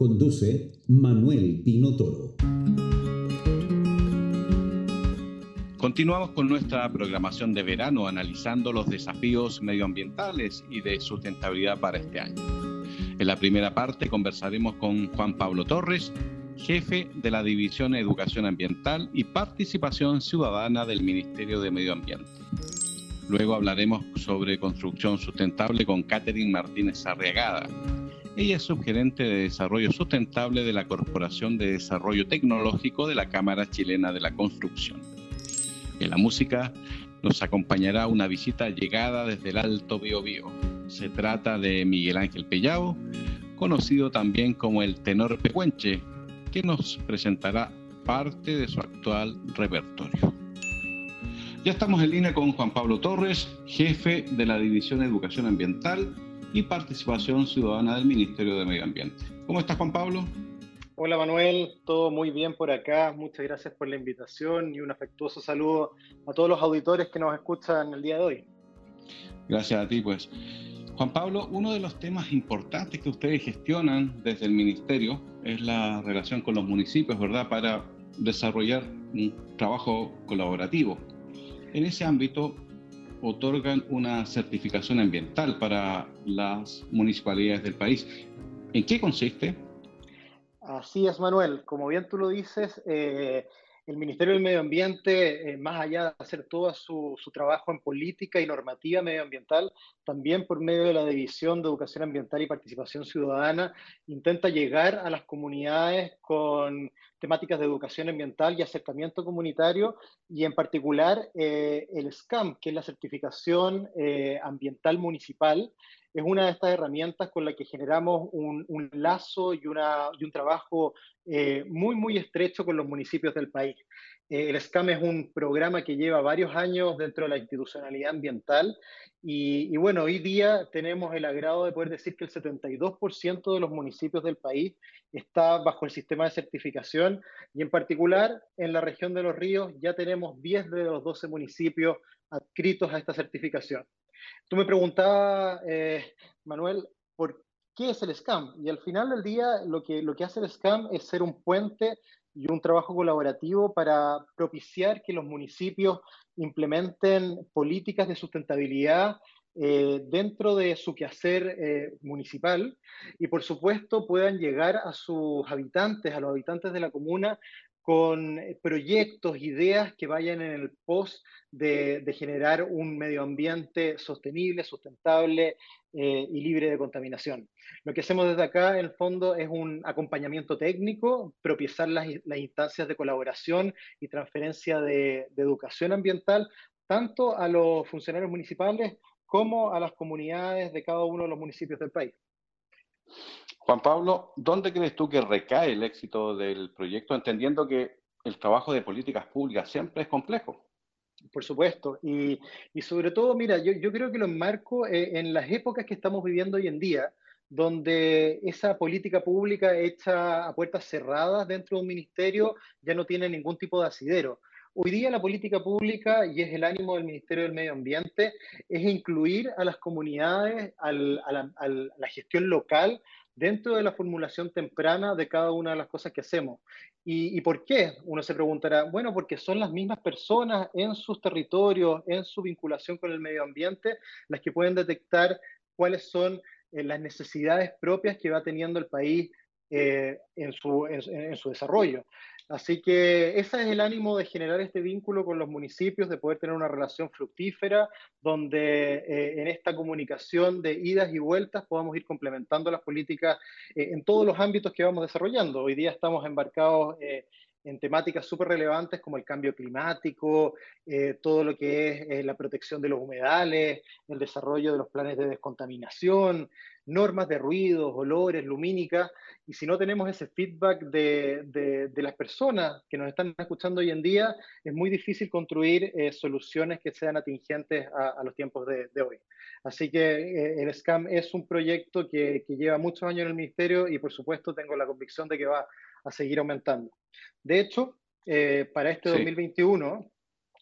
Conduce Manuel Pino Toro. Continuamos con nuestra programación de verano analizando los desafíos medioambientales y de sustentabilidad para este año. En la primera parte conversaremos con Juan Pablo Torres, jefe de la División Educación Ambiental y Participación Ciudadana del Ministerio de Medio Ambiente. Luego hablaremos sobre construcción sustentable con Catherine Martínez Arriagada. Ella es subgerente de Desarrollo Sustentable de la Corporación de Desarrollo Tecnológico de la Cámara Chilena de la Construcción. En la música nos acompañará una visita llegada desde el Alto Biobío. Se trata de Miguel Ángel Pellao, conocido también como el tenor pecuenche, que nos presentará parte de su actual repertorio. Ya estamos en línea con Juan Pablo Torres, jefe de la División de Educación Ambiental y Participación Ciudadana del Ministerio de Medio Ambiente. ¿Cómo estás, Juan Pablo? Hola Manuel, todo muy bien por acá. Muchas gracias por la invitación y un afectuoso saludo a todos los auditores que nos escuchan el día de hoy. Gracias a ti, pues. Juan Pablo, uno de los temas importantes que ustedes gestionan desde el Ministerio es la relación con los municipios, ¿verdad? Para desarrollar un trabajo colaborativo. En ese ámbito, otorgan una certificación ambiental para las municipalidades del país. ¿En qué consiste? Así es, Manuel. Como bien tú lo dices, eh, el Ministerio del Medio Ambiente, eh, más allá de hacer todo su, su, trabajo en política y normativa medioambiental, también por medio de la División de Educación Ambiental y Participación Ciudadana, intenta llegar a las comunidades con temáticas de educación ambiental y acercamiento comunitario, y en particular eh, el SCAM, que es la certificación eh, ambiental municipal, es una de estas herramientas con la que generamos un, lazo y, una, y, un trabajo eh, muy, muy estrecho con los municipios del país. Eh, el SCAM es un programa que lleva varios años dentro de la institucionalidad ambiental y, bueno, hoy día tenemos el agrado de poder decir que el 72% de los municipios del país está bajo el sistema de certificación y en particular en la región de los ríos ya tenemos 10 de los 12 municipios adscritos a esta certificación. Tú me preguntabas, eh, Manuel, ¿por qué es el SCAM? Y al final del día lo que, lo que hace el SCAM es ser un puente y un trabajo colaborativo para propiciar que los municipios implementen políticas de sustentabilidad eh, dentro de su quehacer eh, municipal y por supuesto puedan llegar a sus habitantes, a los habitantes de la comuna, con proyectos, ideas que vayan en el pos de, de generar un medio ambiente sostenible, sustentable eh, y libre de contaminación. Lo que hacemos desde acá, en el fondo, es un acompañamiento técnico, propiciar las, las instancias de colaboración y transferencia de, de educación ambiental, tanto a los funcionarios municipales como a las comunidades de cada uno de los municipios del país. Juan Pablo, ¿dónde crees tú que recae el éxito del proyecto, entendiendo que el trabajo de políticas públicas siempre es complejo? Por supuesto, y, sobre todo, mira, yo, creo que lo enmarco eh, en las épocas que estamos viviendo hoy en día, donde esa política pública hecha a puertas cerradas dentro de un ministerio ya no tiene ningún tipo de asidero. Hoy día la política pública, y es el ánimo del Ministerio del Medio Ambiente, es incluir a las comunidades, a la gestión local, dentro de la formulación temprana de cada una de las cosas que hacemos. ¿Y, ¿Y, por qué? Uno se preguntará, bueno, porque son las mismas personas en sus territorios, en su vinculación con el medio ambiente, las que pueden detectar cuáles son eh, las necesidades propias que va teniendo el país eh, en, su, en, su, desarrollo. Así que ese es el ánimo de generar este vínculo con los municipios, de poder tener una relación fructífera, donde eh, en esta comunicación de idas y vueltas podamos ir complementando las políticas eh, en todos los ámbitos que vamos desarrollando. Hoy día estamos embarcados eh, en temáticas súper relevantes como el cambio climático, todo lo que es la protección de los humedales, el desarrollo de los planes de descontaminación, normas de ruidos, olores, lumínica, y si no tenemos ese feedback de, de, las personas que nos están escuchando hoy en día, es muy difícil construir eh, soluciones que sean atingentes a, los tiempos de, hoy. Así que eh, el SCAM es un proyecto que, que, lleva muchos años en el Ministerio y por supuesto tengo la convicción de que va a seguir aumentando. De hecho, eh, para este 2021,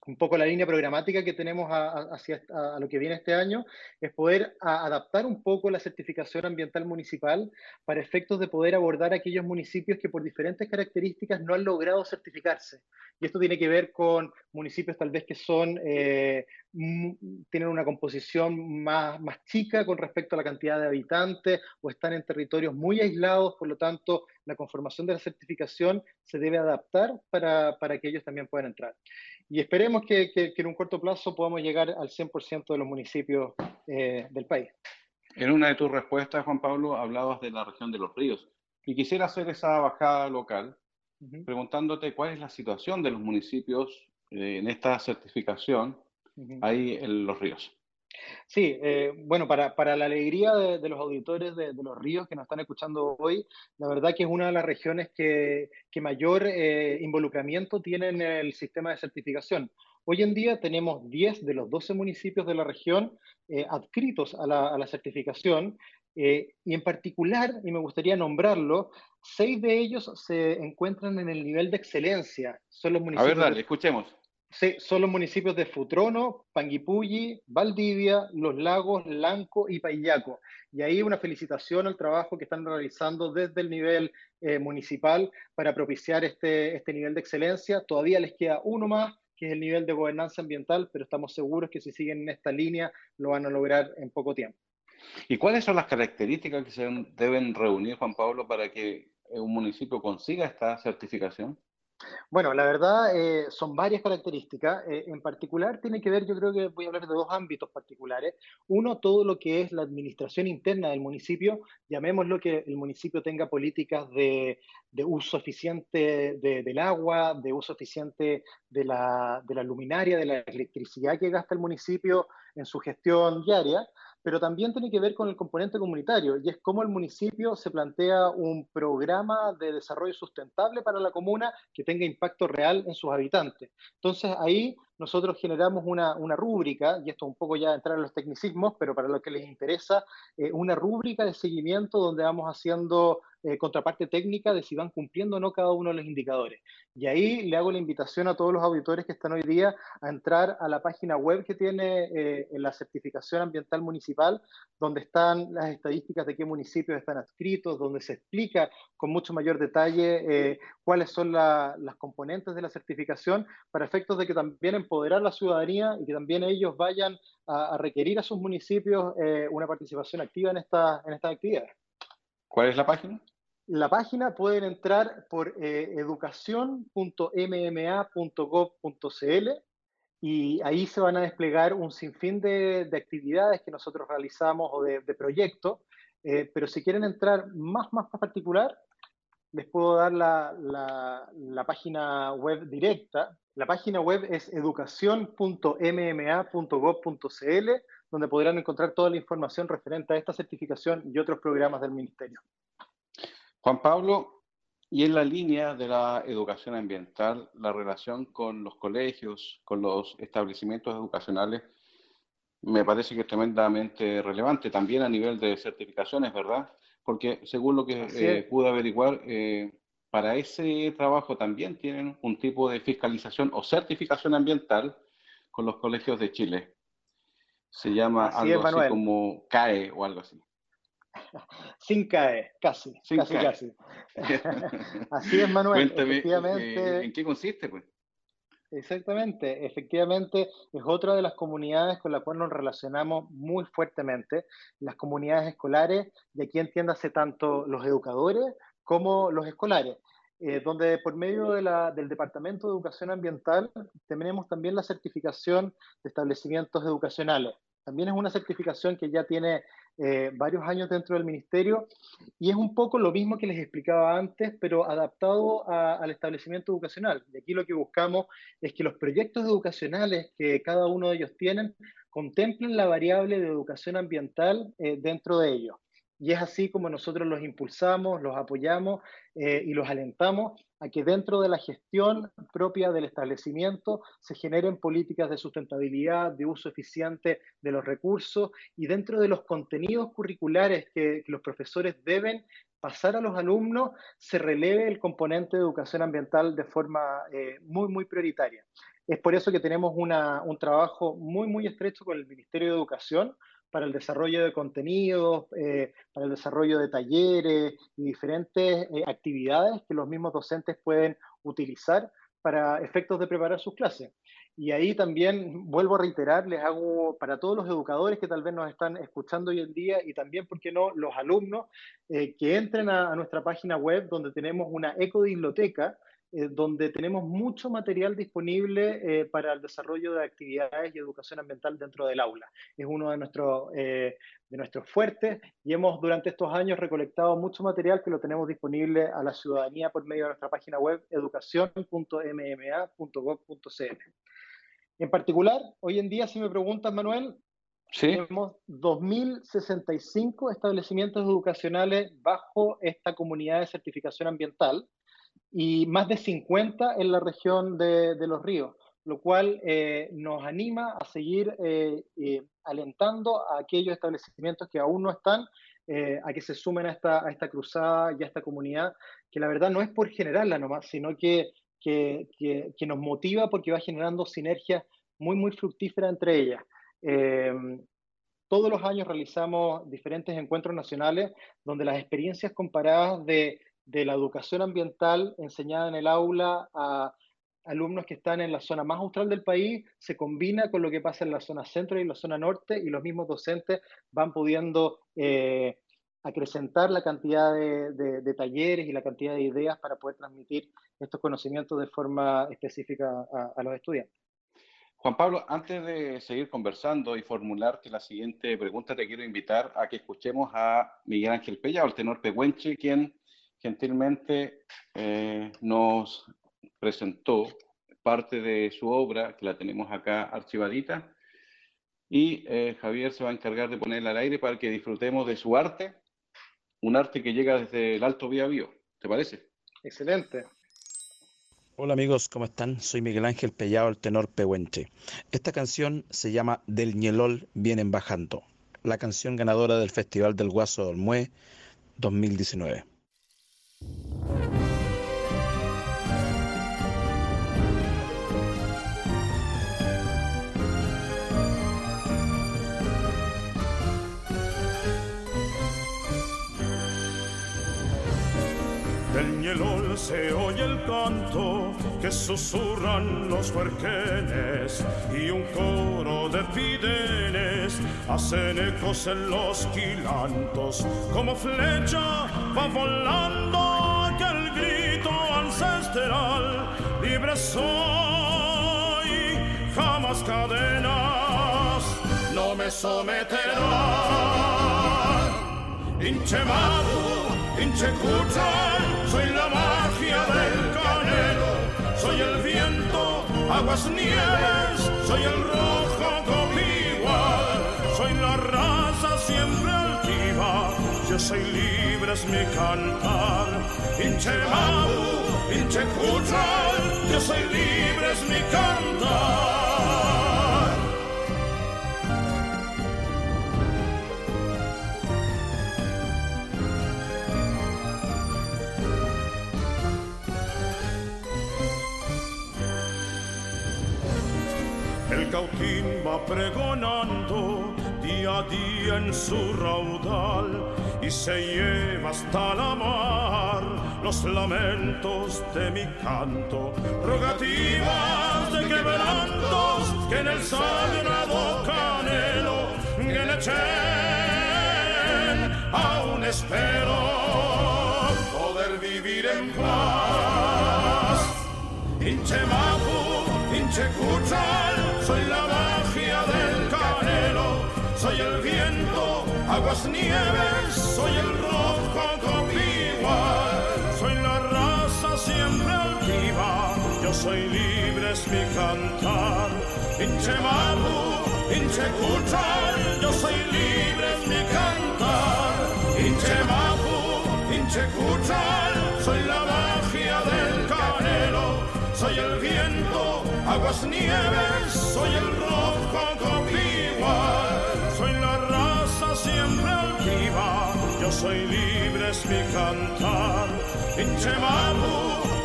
un poco la línea programática que tenemos hacia a, lo que viene este año es poder adaptar un poco la certificación ambiental municipal para efectos de poder abordar aquellos municipios que por diferentes características no han logrado certificarse. Y esto tiene que ver con municipios tal vez que son, eh, tienen una composición más, más chica con respecto a la cantidad de habitantes o están en territorios muy aislados, por lo tanto la conformación de la certificación se debe adaptar para, para que ellos también puedan entrar. Y esperemos que, en un corto plazo podamos llegar al 100% de los municipios eh, del país. En una de tus respuestas, Juan Pablo, hablabas de la región de los ríos. Y quisiera hacer esa bajada local preguntándote cuál es la situación de los municipios eh, en esta certificación ahí en los ríos. Sí, eh, bueno, para, para, la alegría de, los auditores de, los ríos que nos están escuchando hoy, la verdad que es una de las regiones que, que mayor eh, involucramiento tiene en el sistema de certificación. Hoy en día tenemos 10 de los 12 municipios de la región eh, adscritos a la, a la certificación y en particular, y me gustaría nombrarlo, seis de ellos se encuentran en el nivel de excelencia. Son los municipios a ver, dale, escuchemos. Sí, son los municipios de Futrono, Panguipulli, Valdivia, Los Lagos, Lanco y Payaco. Y ahí una felicitación al trabajo que están realizando desde el nivel eh, municipal para propiciar este, este nivel de excelencia. Todavía les queda uno más, que es el nivel de gobernanza ambiental, pero estamos seguros que si siguen en esta línea lo van a lograr en poco tiempo. ¿Y cuáles son las características que se deben reunir, Juan Pablo, para que un municipio consiga esta certificación? Bueno, la verdad eh, son varias características. Eh, en particular tiene que ver, yo creo que voy a hablar de dos ámbitos particulares. Uno, todo lo que es la administración interna del municipio. Llamémoslo que el municipio tenga políticas de, uso eficiente del agua, de uso eficiente de la, de la luminaria, de la electricidad que gasta el municipio en su gestión diaria pero también tiene que ver con el componente comunitario y es cómo el municipio se plantea un programa de desarrollo sustentable para la comuna que tenga impacto real en sus habitantes. Entonces ahí nosotros generamos una, una rúbrica, y esto un poco ya entrar en los tecnicismos, pero para los que les interesa, eh, una rúbrica de seguimiento donde vamos haciendo eh, contraparte técnica de si van cumpliendo o no cada uno de los indicadores. Y ahí le hago la invitación a todos los auditores que están hoy día a entrar a la página web que tiene eh, la certificación ambiental municipal, donde están las estadísticas de qué municipios están adscritos, donde se explica con mucho mayor detalle eh, cuáles son las componentes de la certificación, para efectos de que también empoderar la ciudadanía y que también ellos vayan a, requerir a sus municipios una participación activa en, esta, en estas actividades. ¿Cuál es la página? La página pueden entrar por eh, educación.mma.gov.cl y ahí se van a desplegar un sinfín de, actividades que nosotros realizamos o de, proyectos, eh, pero si quieren entrar más, más particular, les puedo dar la, la, la, página web directa. La página web es educación.mma.gov.cl donde podrán encontrar toda la información referente a esta certificación y otros programas del Ministerio. Juan Pablo, y en la línea de la educación ambiental, la relación con los colegios, con los establecimientos educacionales, me parece que es tremendamente relevante también a nivel de certificaciones, ¿verdad? Porque según lo que eh, pude averiguar, eh, para ese trabajo también tienen un tipo de fiscalización o certificación ambiental con los colegios de Chile. Se llama algo así como CAE o algo así. Sin CAE, casi, casi, casi. así es, Manuel. efectivamente, ¿en qué consiste, pues? Exactamente, efectivamente es otra de las comunidades con la cual nos relacionamos muy fuertemente, las comunidades escolares, y aquí entiéndase tanto los educadores como los escolares. Eh, donde por medio del Departamento de Educación Ambiental tenemos también la certificación de establecimientos educacionales. También es una certificación que ya tiene eh, varios años dentro del ministerio y es un poco lo mismo que les explicaba antes, pero adaptado al establecimiento educacional. Y aquí lo que buscamos es que los proyectos educacionales que cada uno de ellos tienen contemplen la variable de educación ambiental eh, dentro de ellos. Y es así como nosotros los impulsamos, los apoyamos eh, y los alentamos a que dentro de la gestión propia del establecimiento se generen políticas de sustentabilidad, de uso eficiente de los recursos y dentro de los contenidos curriculares que, los profesores deben pasar a los alumnos, se releve el componente de educación ambiental de forma eh, muy, muy prioritaria. Es por eso que tenemos un trabajo muy, muy estrecho con el Ministerio de Educación, para el desarrollo de contenidos, eh, para el desarrollo de talleres y diferentes eh, actividades que los mismos docentes pueden utilizar para efectos de preparar sus clases. Y ahí también vuelvo a reiterar, les hago para todos los educadores que tal vez nos están escuchando hoy en día y también, ¿por qué no?, los alumnos eh, que entren a, nuestra página web donde tenemos una ecodiloteca eh, donde tenemos mucho material disponible eh, para el desarrollo de actividades y educación ambiental dentro del aula. Es uno de nuestros, eh, de nuestros fuertes y hemos durante estos años recolectado mucho material que lo tenemos disponible a la ciudadanía por medio de nuestra página web educación.mma.gov.cl. En particular, hoy en día, si me preguntas, Manuel, tenemos 2.065 establecimientos educacionales bajo esta comunidad de certificación ambiental y más de 50 en la región de, los ríos, lo cual eh, nos anima a seguir eh, eh, alentando a aquellos establecimientos que aún no están a que se sumen a esta, a esta cruzada y a esta comunidad, que la verdad no es por generarla nomás, sino que, que, que, nos motiva porque va generando sinergias muy, muy fructíferas entre ellas. todos los años realizamos diferentes encuentros nacionales donde las experiencias comparadas de de la educación ambiental enseñada en el aula a alumnos que están en la zona más austral del país, se combina con lo que pasa en la zona centro y la zona norte y los mismos docentes van pudiendo eh, acrecentar la cantidad de, talleres y la cantidad de ideas para poder transmitir estos conocimientos de forma específica a, a los estudiantes. Juan Pablo, antes de seguir conversando y formularte la siguiente pregunta, te quiero invitar a que escuchemos a Miguel Ángel Pella, o el tenor Pehuenche, quien gentilmente eh, nos presentó parte de su obra, que la tenemos acá archivadita, y eh, Javier se va a encargar de ponerla al aire para que disfrutemos de su arte, un arte que llega desde el Alto Vía Vío. ¿Te parece? Excelente. Hola amigos, ¿cómo están? Soy Miguel Ángel Pellado, el tenor Pehuenche. Esta canción se llama Del Ñelol Vienen Bajando, la canción ganadora del Festival del Guaso de Olmué 2019. Del Ñelol se oye el canto que susurran los huerquenes y un coro de pidenes hacen ecos en los quilantos. Como flecha va volando soy, jamás cadenas no me someterán. Inchemado, inchecuchan, soy la magia del canelo, soy el viento, aguas nieves, soy el rojo copigual, soy la siempre altiva, yo soy libre es mi cantar. Inche mabu, inche yo soy libre es mi cantar. cautín va pregonando día a día en su raudal y se lleva hasta la mar los lamentos de mi canto, rogativas de quebrantos que en el sagrado canelo que le echen, aún espero poder vivir en paz. Inche Mapu, Inche soy la magia del canelo, soy el viento, aguas nieves, soy el rojo copigual, soy la raza siempre altiva, yo soy libre es mi cantar. Inche mamu, inche yo soy libre es mi cantar. La magia del canelo, soy el viento, aguas nieves, soy el rojo copigual, soy la raza siempre altiva, yo soy libre es mi cantar. Inchemamu,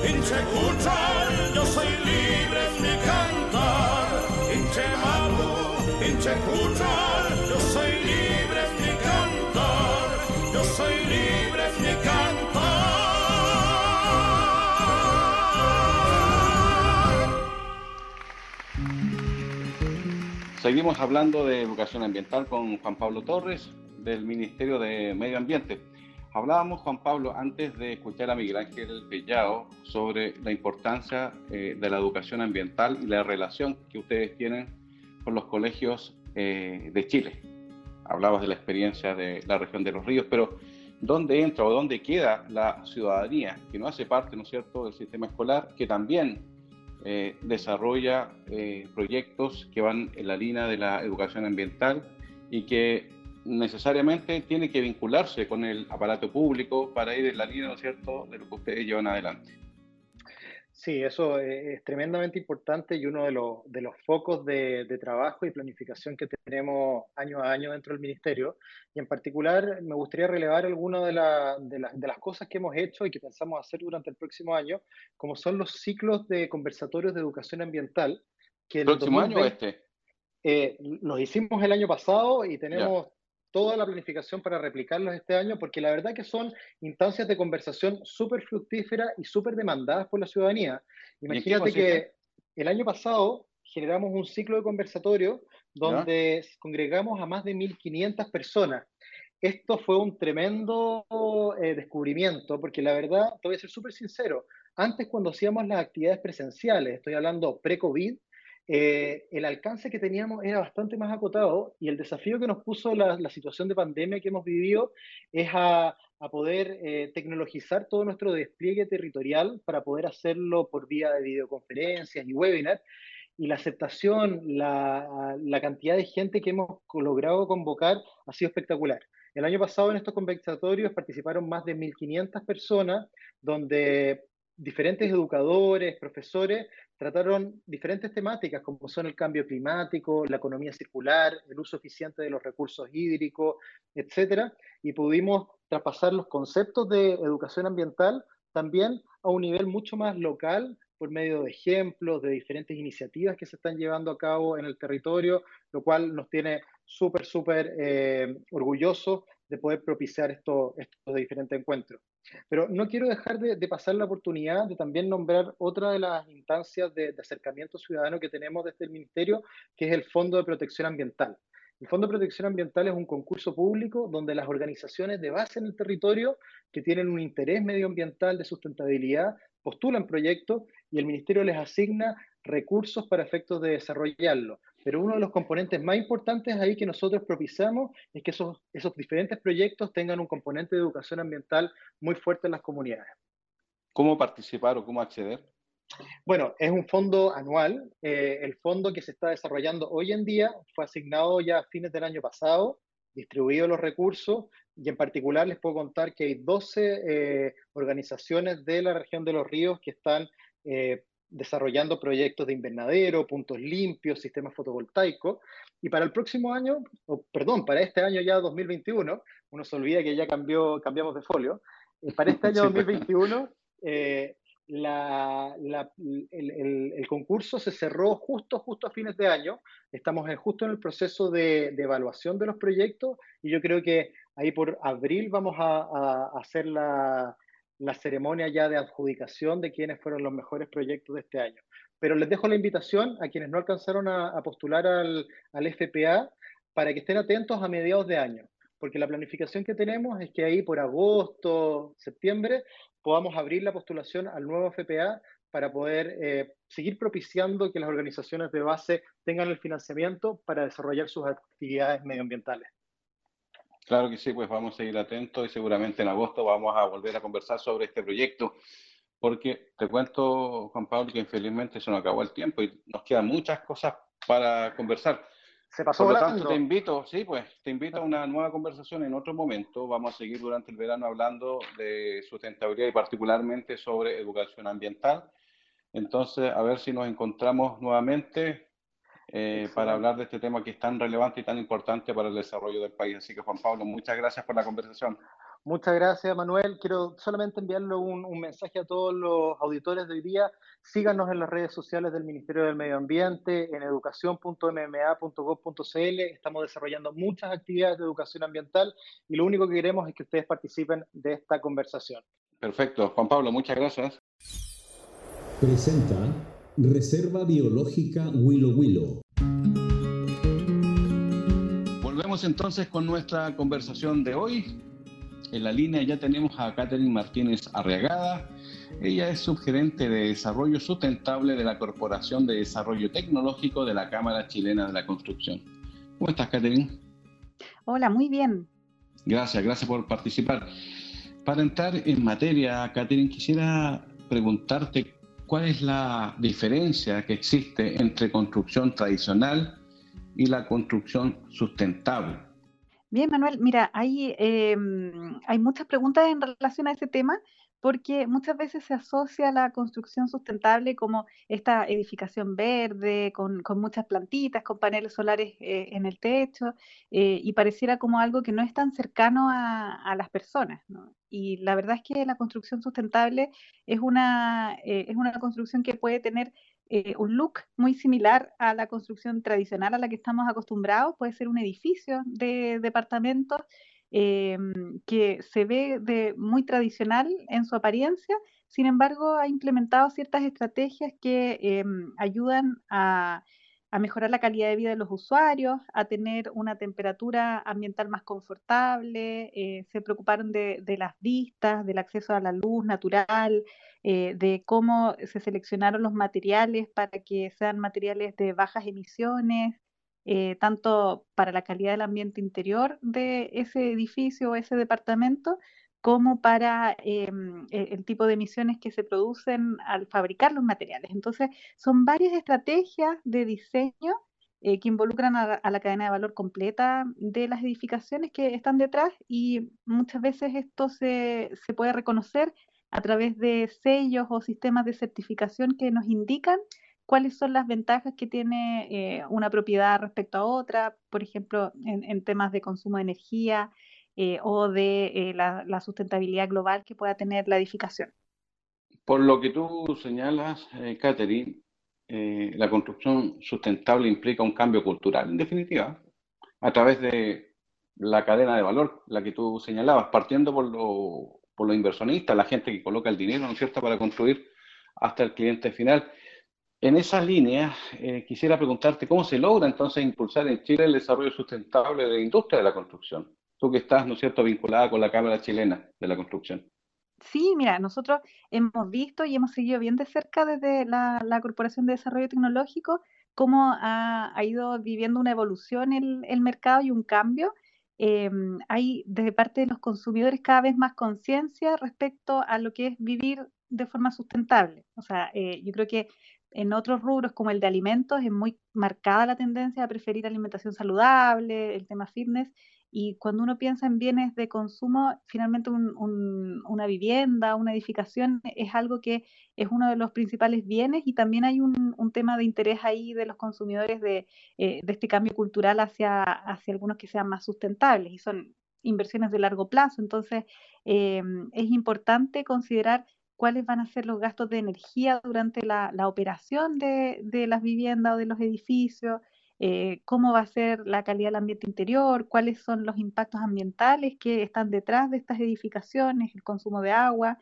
Inchecuchal, yo soy libre es mi cantar. Inchemamu, Inchecuchal, yo soy libre es mi cantar. Yo soy libre es mi cantar. Seguimos hablando de educación ambiental con Juan Pablo Torres del Ministerio de Medio Ambiente. Hablábamos, Juan Pablo, antes de escuchar a Miguel Ángel Pellao sobre la importancia eh, de la educación ambiental y la relación que ustedes tienen con los colegios eh, de Chile. Hablabas de la experiencia de la región de los ríos, pero ¿dónde entra o dónde queda la ciudadanía que no hace parte, ¿no es cierto?, del sistema escolar, que también eh, desarrolla proyectos que van en la línea de la educación ambiental y que necesariamente tiene que vincularse con el aparato público para ir en la línea, ¿no es cierto?, de lo que ustedes llevan adelante. Sí, eso es tremendamente importante y uno de los, de los focos de, de, trabajo y planificación que tenemos año a año dentro del Ministerio. Y en particular me gustaría relevar algunas de, la, de, la, de las cosas que hemos hecho y que pensamos hacer durante el próximo año, como son los ciclos de conversatorios de educación ambiental. Que ¿El próximo 2020, año este? Eh, los hicimos el año pasado y tenemos... Ya toda la planificación para replicarlos este año, porque la verdad que son instancias de conversación súper fructíferas y súper demandadas por la ciudadanía. Imagínate que el año pasado generamos un ciclo de conversatorio donde ¿Ya? congregamos a más de 1.500 personas. Esto fue un tremendo eh, descubrimiento, porque la verdad, te voy a ser súper sincero, antes cuando hacíamos las actividades presenciales, estoy hablando pre-COVID, eh, el alcance que teníamos era bastante más acotado y el desafío que nos puso la, situación de pandemia que hemos vivido es a, poder eh, tecnologizar todo nuestro despliegue territorial para poder hacerlo por vía de videoconferencias y webinars. Y la aceptación, la, la cantidad de gente que hemos logrado convocar ha sido espectacular. El año pasado en estos conversatorios participaron más de 1.500 personas, donde diferentes educadores, profesores, trataron diferentes temáticas como son el cambio climático, la economía circular, el uso eficiente de los recursos hídricos, etcétera, y pudimos traspasar los conceptos de educación ambiental también a un nivel mucho más local por medio de ejemplos, de diferentes iniciativas que se están llevando a cabo en el territorio, lo cual nos tiene súper, súper eh, orgullosos de poder propiciar estos, estos diferentes encuentros. Pero no quiero dejar de, pasar la oportunidad de también nombrar otra de las instancias de, de, acercamiento ciudadano que tenemos desde el Ministerio, que es el Fondo de Protección Ambiental. El Fondo de Protección Ambiental es un concurso público donde las organizaciones de base en el territorio que tienen un interés medioambiental de sustentabilidad postulan proyectos y el Ministerio les asigna recursos para efectos de desarrollarlo. Pero uno de los componentes más importantes ahí que nosotros propiciamos es que esos, esos diferentes proyectos tengan un componente de educación ambiental muy fuerte en las comunidades. ¿Cómo participar o cómo acceder? Bueno, es un fondo anual. Eh, el fondo que se está desarrollando hoy en día fue asignado ya a fines del año pasado, distribuido los recursos y en particular les puedo contar que hay 12 eh, organizaciones de la región de los ríos que están eh, desarrollando proyectos de invernadero, puntos limpios, sistemas fotovoltaicos. Y para el próximo año, o perdón, para este año ya 2021, uno se olvida que ya cambió, cambiamos de folio, eh, para este año 2021, eh, la, la, el, el, el, concurso se cerró justo, justo a fines de año. Estamos en, justo en el proceso de, de, evaluación de los proyectos y yo creo que ahí por abril vamos a, a hacer la, la ceremonia ya de adjudicación de quiénes fueron los mejores proyectos de este año. Pero les dejo la invitación a quienes no alcanzaron a, postular al, al, FPA para que estén atentos a mediados de año, porque la planificación que tenemos es que ahí por agosto, septiembre, podamos abrir la postulación al nuevo FPA para poder eh, seguir propiciando que las organizaciones de base tengan el financiamiento para desarrollar sus actividades medioambientales. Claro que sí, pues vamos a seguir atentos y seguramente en agosto vamos a volver a conversar sobre este proyecto, porque te cuento, Juan Pablo, que infelizmente se nos acabó el tiempo y nos quedan muchas cosas para conversar. Se pasó Por lo tanto, te invito, sí, pues, te invito a una nueva conversación en otro momento. Vamos a seguir durante el verano hablando de sustentabilidad y particularmente sobre educación ambiental. Entonces, a ver si nos encontramos nuevamente eh, para hablar de este tema que es tan relevante y tan importante para el desarrollo del país. Así que, Juan Pablo, muchas gracias por la conversación. Muchas gracias, Manuel. Quiero solamente enviarle un, un, mensaje a todos los auditores de hoy día. Síganos en las redes sociales del Ministerio del Medio Ambiente, en educación.mma.gov.cl. Estamos desarrollando muchas actividades de educación ambiental y lo único que queremos es que ustedes participen de esta conversación. Perfecto. Juan Pablo, muchas gracias. Presenta Reserva Biológica Willow Willow. Volvemos entonces con nuestra conversación de hoy en la línea ya tenemos a Catherine Martínez Arriagada. Ella es subgerente de Desarrollo Sustentable de la Corporación de Desarrollo Tecnológico de la Cámara Chilena de la Construcción. ¿Cómo estás, Catherine? Hola, muy bien. Gracias, gracias por participar. Para entrar en materia, Catherine, quisiera preguntarte cuál es la diferencia que existe entre construcción tradicional y la construcción sustentable. Bien, Manuel, mira, hay, em, hay muchas preguntas en relación a ese tema porque muchas veces se asocia la construcción sustentable como esta edificación verde, con, muchas plantitas, con paneles solares eh, en el techo, eh, y pareciera como algo que no es tan cercano a, las personas. Y la verdad es que la construcción sustentable es una, eh, es una construcción que puede tener eh, un look muy similar a la construcción tradicional a la que estamos acostumbrados. Puede ser un edificio de departamentos eh, que se ve de muy tradicional en su apariencia, sin embargo ha implementado ciertas estrategias que eh, ayudan a, mejorar la calidad de vida de los usuarios, a tener una temperatura ambiental más confortable, se preocuparon de, de, las vistas, del acceso a la luz natural, eh, de cómo se seleccionaron los materiales para que sean materiales de bajas emisiones, eh, tanto para la calidad del ambiente interior de ese edificio o ese departamento, como para em, e, el tipo de emisiones que se producen al fabricar los materiales. Entonces, son varias estrategias de diseño eh, que involucran a, la cadena de valor completa de las edificaciones que están detrás y muchas veces esto se, se puede reconocer a través de sellos o sistemas de certificación que nos indican cuáles son las ventajas que tiene eh, una propiedad respecto a otra, por ejemplo, en, temas de consumo de energía eh, o de eh, la, sustentabilidad global que pueda tener la edificación. Por lo que tú señalas, Catherine, la construcción sustentable implica un cambio cultural, en definitiva, a través de la cadena de valor, la que tú señalabas, partiendo por lo por los inversionistas, la gente que coloca el dinero, ¿no es cierto?, para construir hasta el cliente final. En esa línea, eh, quisiera preguntarte cómo se logra entonces impulsar en Chile el desarrollo sustentable de la industria de la construcción. Tú que estás, ¿no es cierto?, vinculada con la Cámara Chilena de la Construcción. Sí, mira, nosotros hemos visto y hemos seguido bien de cerca desde la, Corporación de Desarrollo Tecnológico cómo ha, ido viviendo una evolución el, el mercado y un cambio Em, hay desde parte de los consumidores cada vez más conciencia respecto a lo que es vivir de forma sustentable. O sea, eh, yo creo que en otros rubros como el de alimentos es muy marcada la tendencia a preferir alimentación saludable, el tema fitness, y cuando uno piensa en bienes de consumo, finalmente una vivienda, una edificación es algo que es uno de los principales bienes y también hay un, tema de interés ahí de los consumidores de, eh, este cambio cultural hacia, hacia algunos que sean más sustentables y son inversiones de largo plazo. Entonces, eh, es importante considerar cuáles van a ser los gastos de energía durante la, operación de, las viviendas o de los edificios, eh, cómo va a ser la calidad del ambiente interior, cuáles son los impactos ambientales que están detrás de estas edificaciones, el consumo de agua,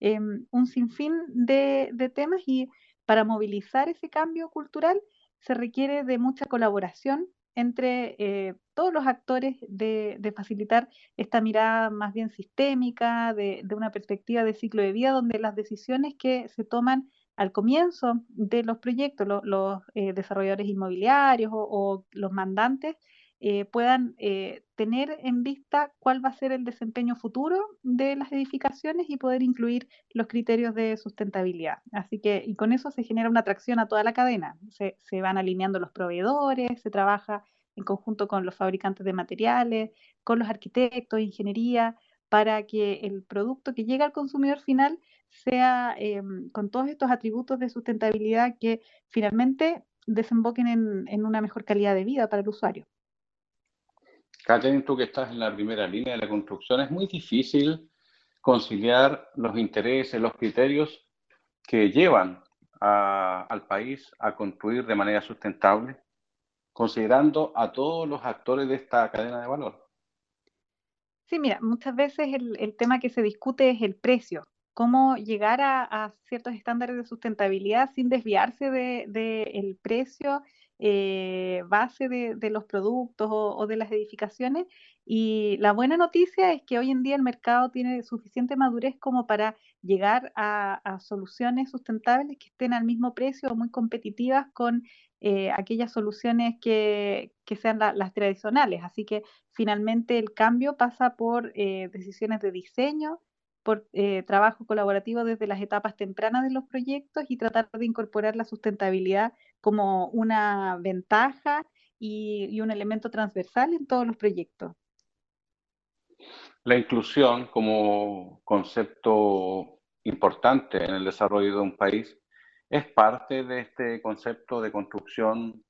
em, un sinfín de, temas y para movilizar ese cambio cultural se requiere de mucha colaboración entre eh, todos los actores de, facilitar esta mirada más bien sistémica, de, de, una perspectiva de ciclo de vida, donde las decisiones que se toman al comienzo de los proyectos, los eh, desarrolladores inmobiliarios o, los mandantes eh, puedan eh, tener en vista cuál va a ser el desempeño futuro de las edificaciones y poder incluir los criterios de sustentabilidad. Así que, y con eso se genera una atracción a toda la cadena. Se, van alineando los proveedores, se trabaja en conjunto con los fabricantes de materiales, con los arquitectos, ingeniería, para que el producto que llega al consumidor final sea em, con todos estos atributos de sustentabilidad que finalmente desemboquen en, una mejor calidad de vida para el usuario. Catherine, tú que estás en la primera línea de la construcción, es muy difícil conciliar los intereses, los criterios que llevan al país a construir de manera sustentable, considerando a todos los actores de esta cadena de valor. Sí, mira, muchas veces el, tema que se discute es el precio, cómo llegar a, ciertos estándares de sustentabilidad sin desviarse del de, precio eh, base de, los productos o, de las edificaciones. Y la buena noticia es que hoy en día el mercado tiene suficiente madurez como para llegar a, soluciones sustentables que estén al mismo precio o muy competitivas con eh, aquellas soluciones que, sean las tradicionales. Así que finalmente el cambio pasa por eh, decisiones de diseño, por eh, trabajo colaborativo desde las etapas tempranas de los proyectos y tratar de incorporar la sustentabilidad como una ventaja y, un elemento transversal en todos los proyectos. La inclusión como concepto importante en el desarrollo de un país es parte de este concepto de construcción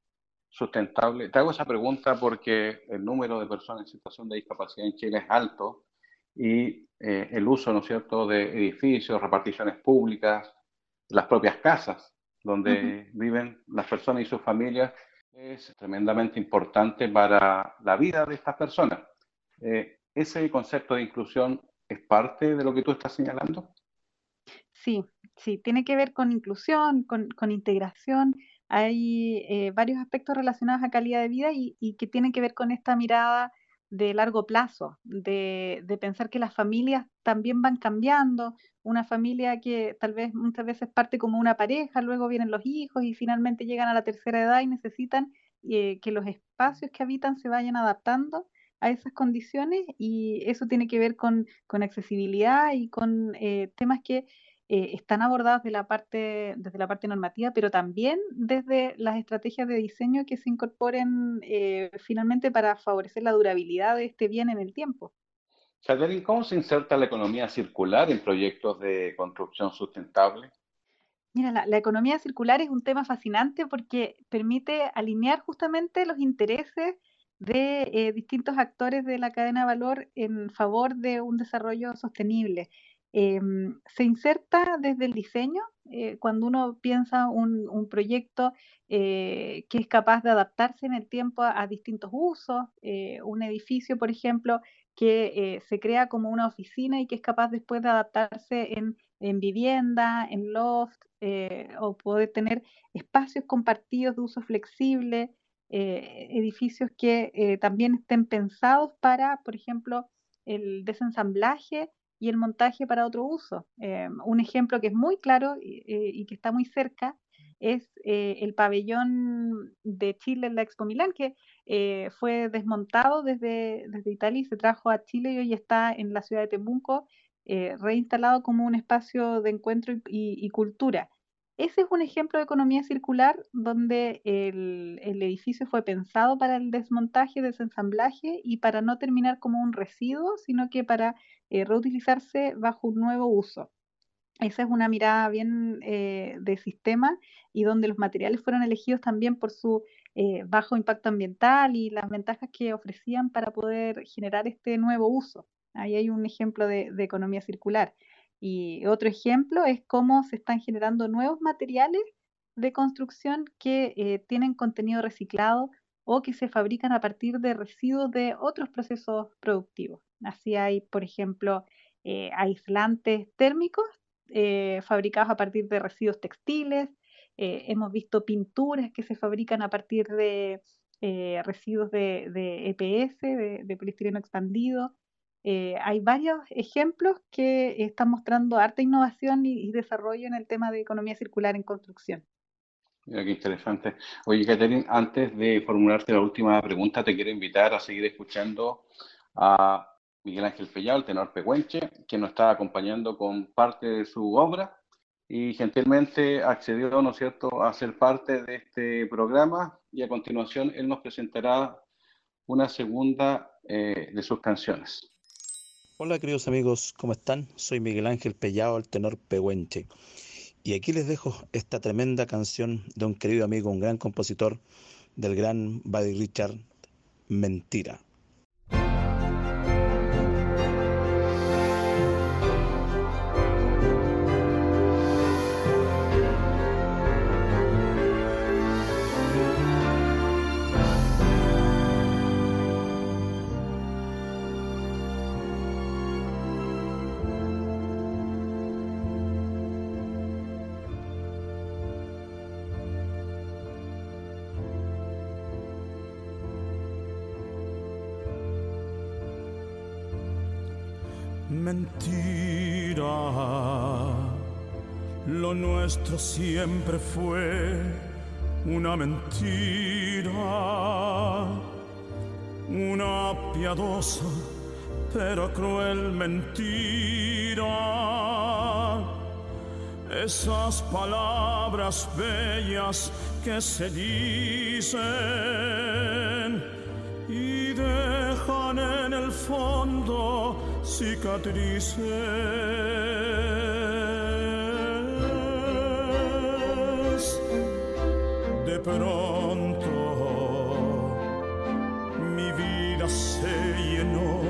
sustentable. Te hago esa pregunta porque el número de personas en situación de discapacidad en Chile es alto y eh, el uso, ¿no es cierto?, de edificios, reparticiones públicas, las propias casas donde viven las personas y sus familias, es tremendamente importante para la vida de estas personas. Eh, ¿Ese concepto de inclusión es parte de lo que tú estás señalando? Sí, sí, tiene que ver con inclusión, con, integración. Hay eh, varios aspectos relacionados a calidad de vida y, y que tienen que ver con esta mirada de largo plazo, de, de, pensar que las familias también van cambiando, una familia que tal vez muchas veces parte como una pareja, luego vienen los hijos y finalmente llegan a la tercera edad y necesitan eh, que los espacios que habitan se vayan adaptando a esas condiciones y eso tiene que ver con, con accesibilidad y con eh, temas que eh, están abordados de la parte, desde la parte normativa, pero también desde las estrategias de diseño que se incorporen eh, finalmente para favorecer la durabilidad de este bien en el tiempo. ¿cómo se inserta la economía circular en proyectos de construcción sustentable? Mira, la, economía circular es un tema fascinante porque permite alinear justamente los intereses de eh, distintos actores de la cadena de valor en favor de un desarrollo sostenible. Em, se inserta desde el diseño, eh, cuando uno piensa un, un proyecto eh, que es capaz de adaptarse en el tiempo a, distintos usos, eh, un edificio, por ejemplo, que se crea como una oficina y que es capaz después de adaptarse en, en vivienda, en loft, o poder tener espacios compartidos de uso flexible, edificios que también estén pensados para, por ejemplo, el desensamblaje y el montaje para otro uso. Eh, un ejemplo que es muy claro eh, y, que está muy cerca es eh, el pabellón de Chile en la Expo Milán, que fue desmontado desde, desde Italia y se trajo a Chile y hoy está en la ciudad de Temuco, reinstalado como un espacio de encuentro y cultura. Ese es un ejemplo de economía circular donde el, edificio fue pensado para el desmontaje, desensamblaje y para no terminar como un residuo, sino que para eh, reutilizarse bajo un nuevo uso. Esa es una mirada bien eh, de sistema y donde los materiales fueron elegidos también por su eh, bajo impacto ambiental y las ventajas que ofrecían para poder generar este nuevo uso. Ahí hay un ejemplo de economía circular. Y otro ejemplo es cómo se están generando nuevos materiales de construcción que eh, tienen contenido reciclado o que se fabrican a partir de residuos de otros procesos productivos. Así hay, por ejemplo, eh, aislantes térmicos eh, fabricados a partir de residuos textiles. hemos visto pinturas que se fabrican a partir de residuos de, EPS, e de, poliestireno expandido. Eh, hay varios ejemplos que están mostrando harta innovación y, desarrollo en el tema de economía circular en construcción. Mira qué interesante. Oye, Catherine, antes de formularte la última pregunta, te quiero invitar a seguir escuchando a Miguel Ángel Pellado, el tenor Pehuenche, que nos está acompañando con parte de su obra y gentilmente accedió, ¿no es cierto?, a ser parte de este programa y a continuación él nos presentará una segunda eh, de sus canciones. Hola queridos amigos, ¿cómo están? Soy Miguel Ángel Pellao, el tenor pehuenche. Y aquí les dejo esta tremenda canción de un querido amigo, un gran compositor del gran Buddy Richard, Mentira. Mentira, lo nuestro siempre fue una mentira, una piadosa pero cruel mentira. Esas palabras bellas que se dicen y dejan en el fondo cicatrices. Pronto mi vida se llenó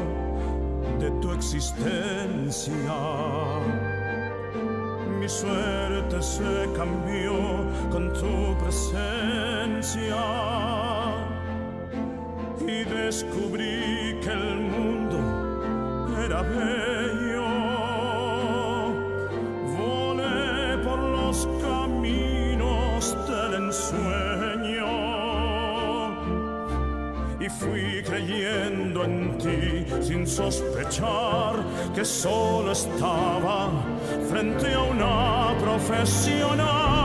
de tu existencia. Mi suerte se cambió con tu presencia y descubrí que el mundo era bello. Sin sospechar que solo estaba frente a una profesional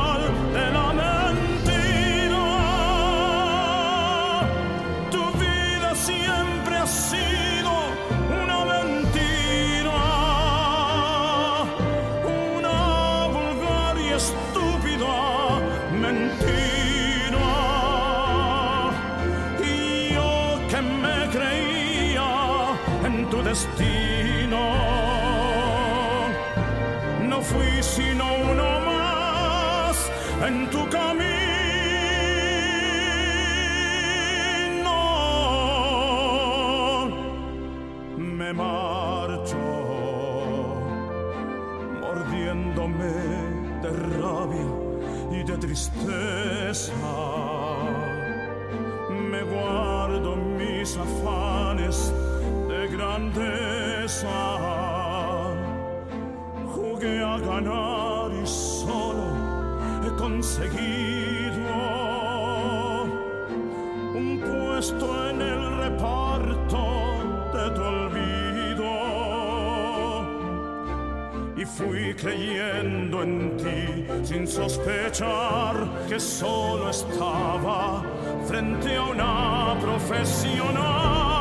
fui creyendo en ti sin sospechar que solo estaba frente a una profesional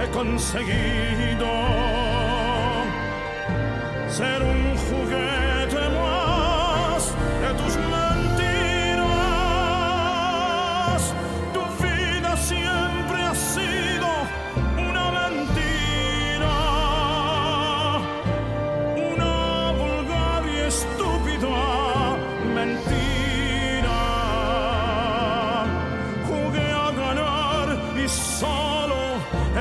he conseguido ser un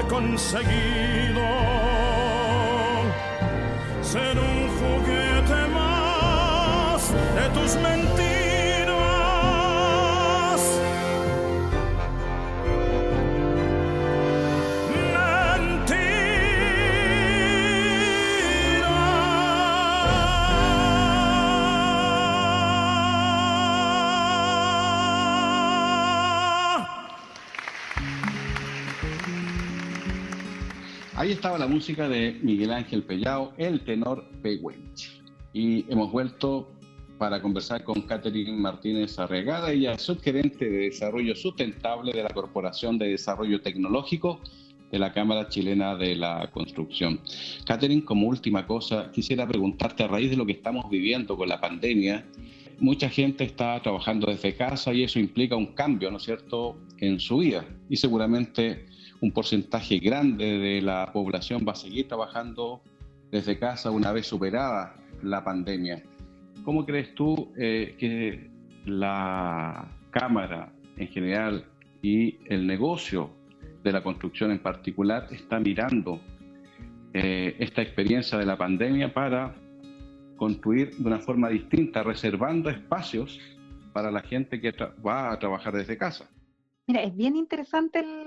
he Ahí estaba la música de Miguel Ángel Pellao, el tenor pehuenche. Y hemos vuelto para conversar con Catherine Martínez Arregada. Ella es subgerente de Desarrollo Sustentable de la Corporación de Desarrollo Tecnológico de la Cámara Chilena de la Construcción. Catherine, como última cosa, quisiera preguntarte a raíz de lo que estamos viviendo con la pandemia, mucha gente está trabajando desde casa y eso implica un cambio, ¿no es cierto?, en su vida. Y seguramente un porcentaje grande de la población va a seguir trabajando desde casa una vez superada la pandemia. ¿Cómo crees tú eh, que la Cámara en general y el negocio de la construcción en particular está mirando eh, esta experiencia de la pandemia para construir de una forma distinta, reservando espacios para la gente que va a trabajar desde casa. Mira, es bien interesante el,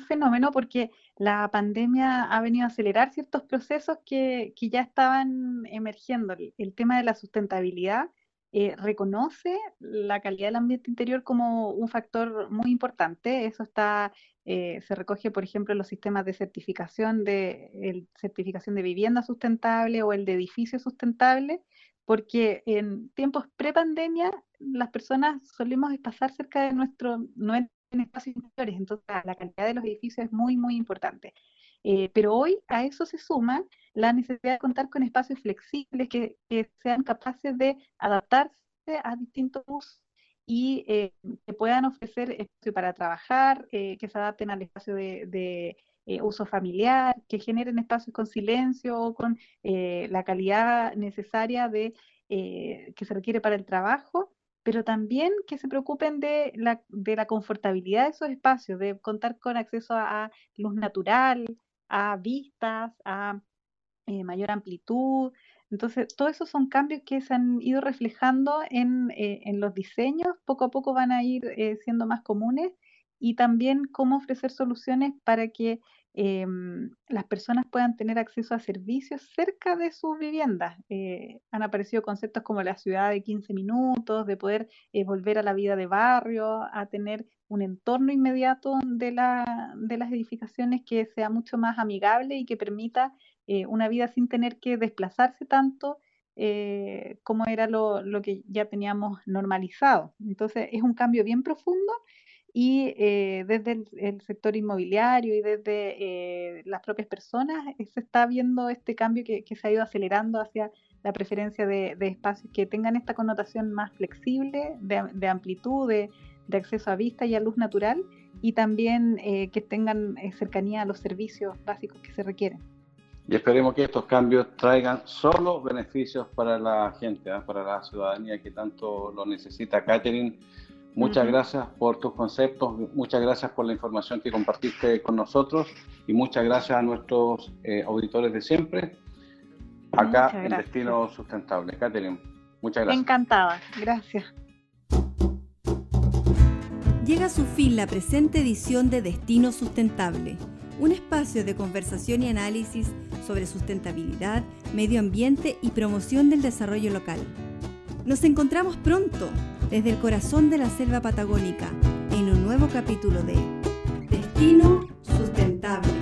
fenómeno porque la pandemia ha venido a acelerar ciertos procesos que, ya estaban emergiendo. El, tema de la sustentabilidad eh, reconoce la calidad del ambiente interior como un factor muy importante. Eso está, eh, se recoge, por ejemplo, en los sistemas de certificación de, el, certificación de vivienda sustentable o el de edificio sustentable, porque en tiempos pre-pandemia las personas solemos pasar cerca de nuestro, en espacios interiores, entonces la calidad de los edificios es muy, muy importante. Eh, pero hoy a eso se suma la necesidad de contar con espacios flexibles que, sean capaces de adaptarse a distintos usos y eh, que puedan ofrecer espacio para trabajar, eh, que se adapten al espacio de, uso familiar, que generen espacios con silencio o con la calidad necesaria de, que se requiere para el trabajo pero también que se preocupen de la, de la confortabilidad de esos espacios, de contar con acceso a, luz natural, a vistas, a eh, mayor amplitud. Entonces, todos esos son cambios que se han ido reflejando en, eh, en los diseños, poco a poco van a ir eh, siendo más comunes y también cómo ofrecer soluciones para que Em, las personas puedan tener acceso a servicios cerca de sus viviendas. Eh, han aparecido conceptos como la ciudad de 15 minutos, de poder eh, volver a la vida de barrio, a tener un entorno inmediato de, la, de las edificaciones que sea mucho más amigable y que permita eh, una vida sin tener que desplazarse tanto como era lo, lo que ya teníamos normalizado. Entonces es un cambio bien profundo y eh, desde el, sector inmobiliario y desde eh, las propias personas eh, se está viendo este cambio que, se ha ido acelerando hacia la preferencia de, espacios que tengan esta connotación más flexible, de, amplitud, de, acceso a vista y a luz natural, y también que tengan cercanía a los servicios básicos que se requieren. Y esperemos que estos cambios traigan solo beneficios para la gente, ¿ah? para la ciudadanía que tanto lo necesita. Catherine, Muchas gracias por tus conceptos, muchas gracias por la información que compartiste con nosotros y muchas gracias a nuestros eh, auditores de siempre acá en Destino Sustentable. Catherine, muchas gracias. Encantada, gracias. Llega a su fin la presente edición de Destino Sustentable, un espacio de conversación y análisis sobre sustentabilidad, medio ambiente y promoción del desarrollo local. Nos encontramos pronto desde el corazón de la selva patagónica en un nuevo capítulo de Destino Sustentable.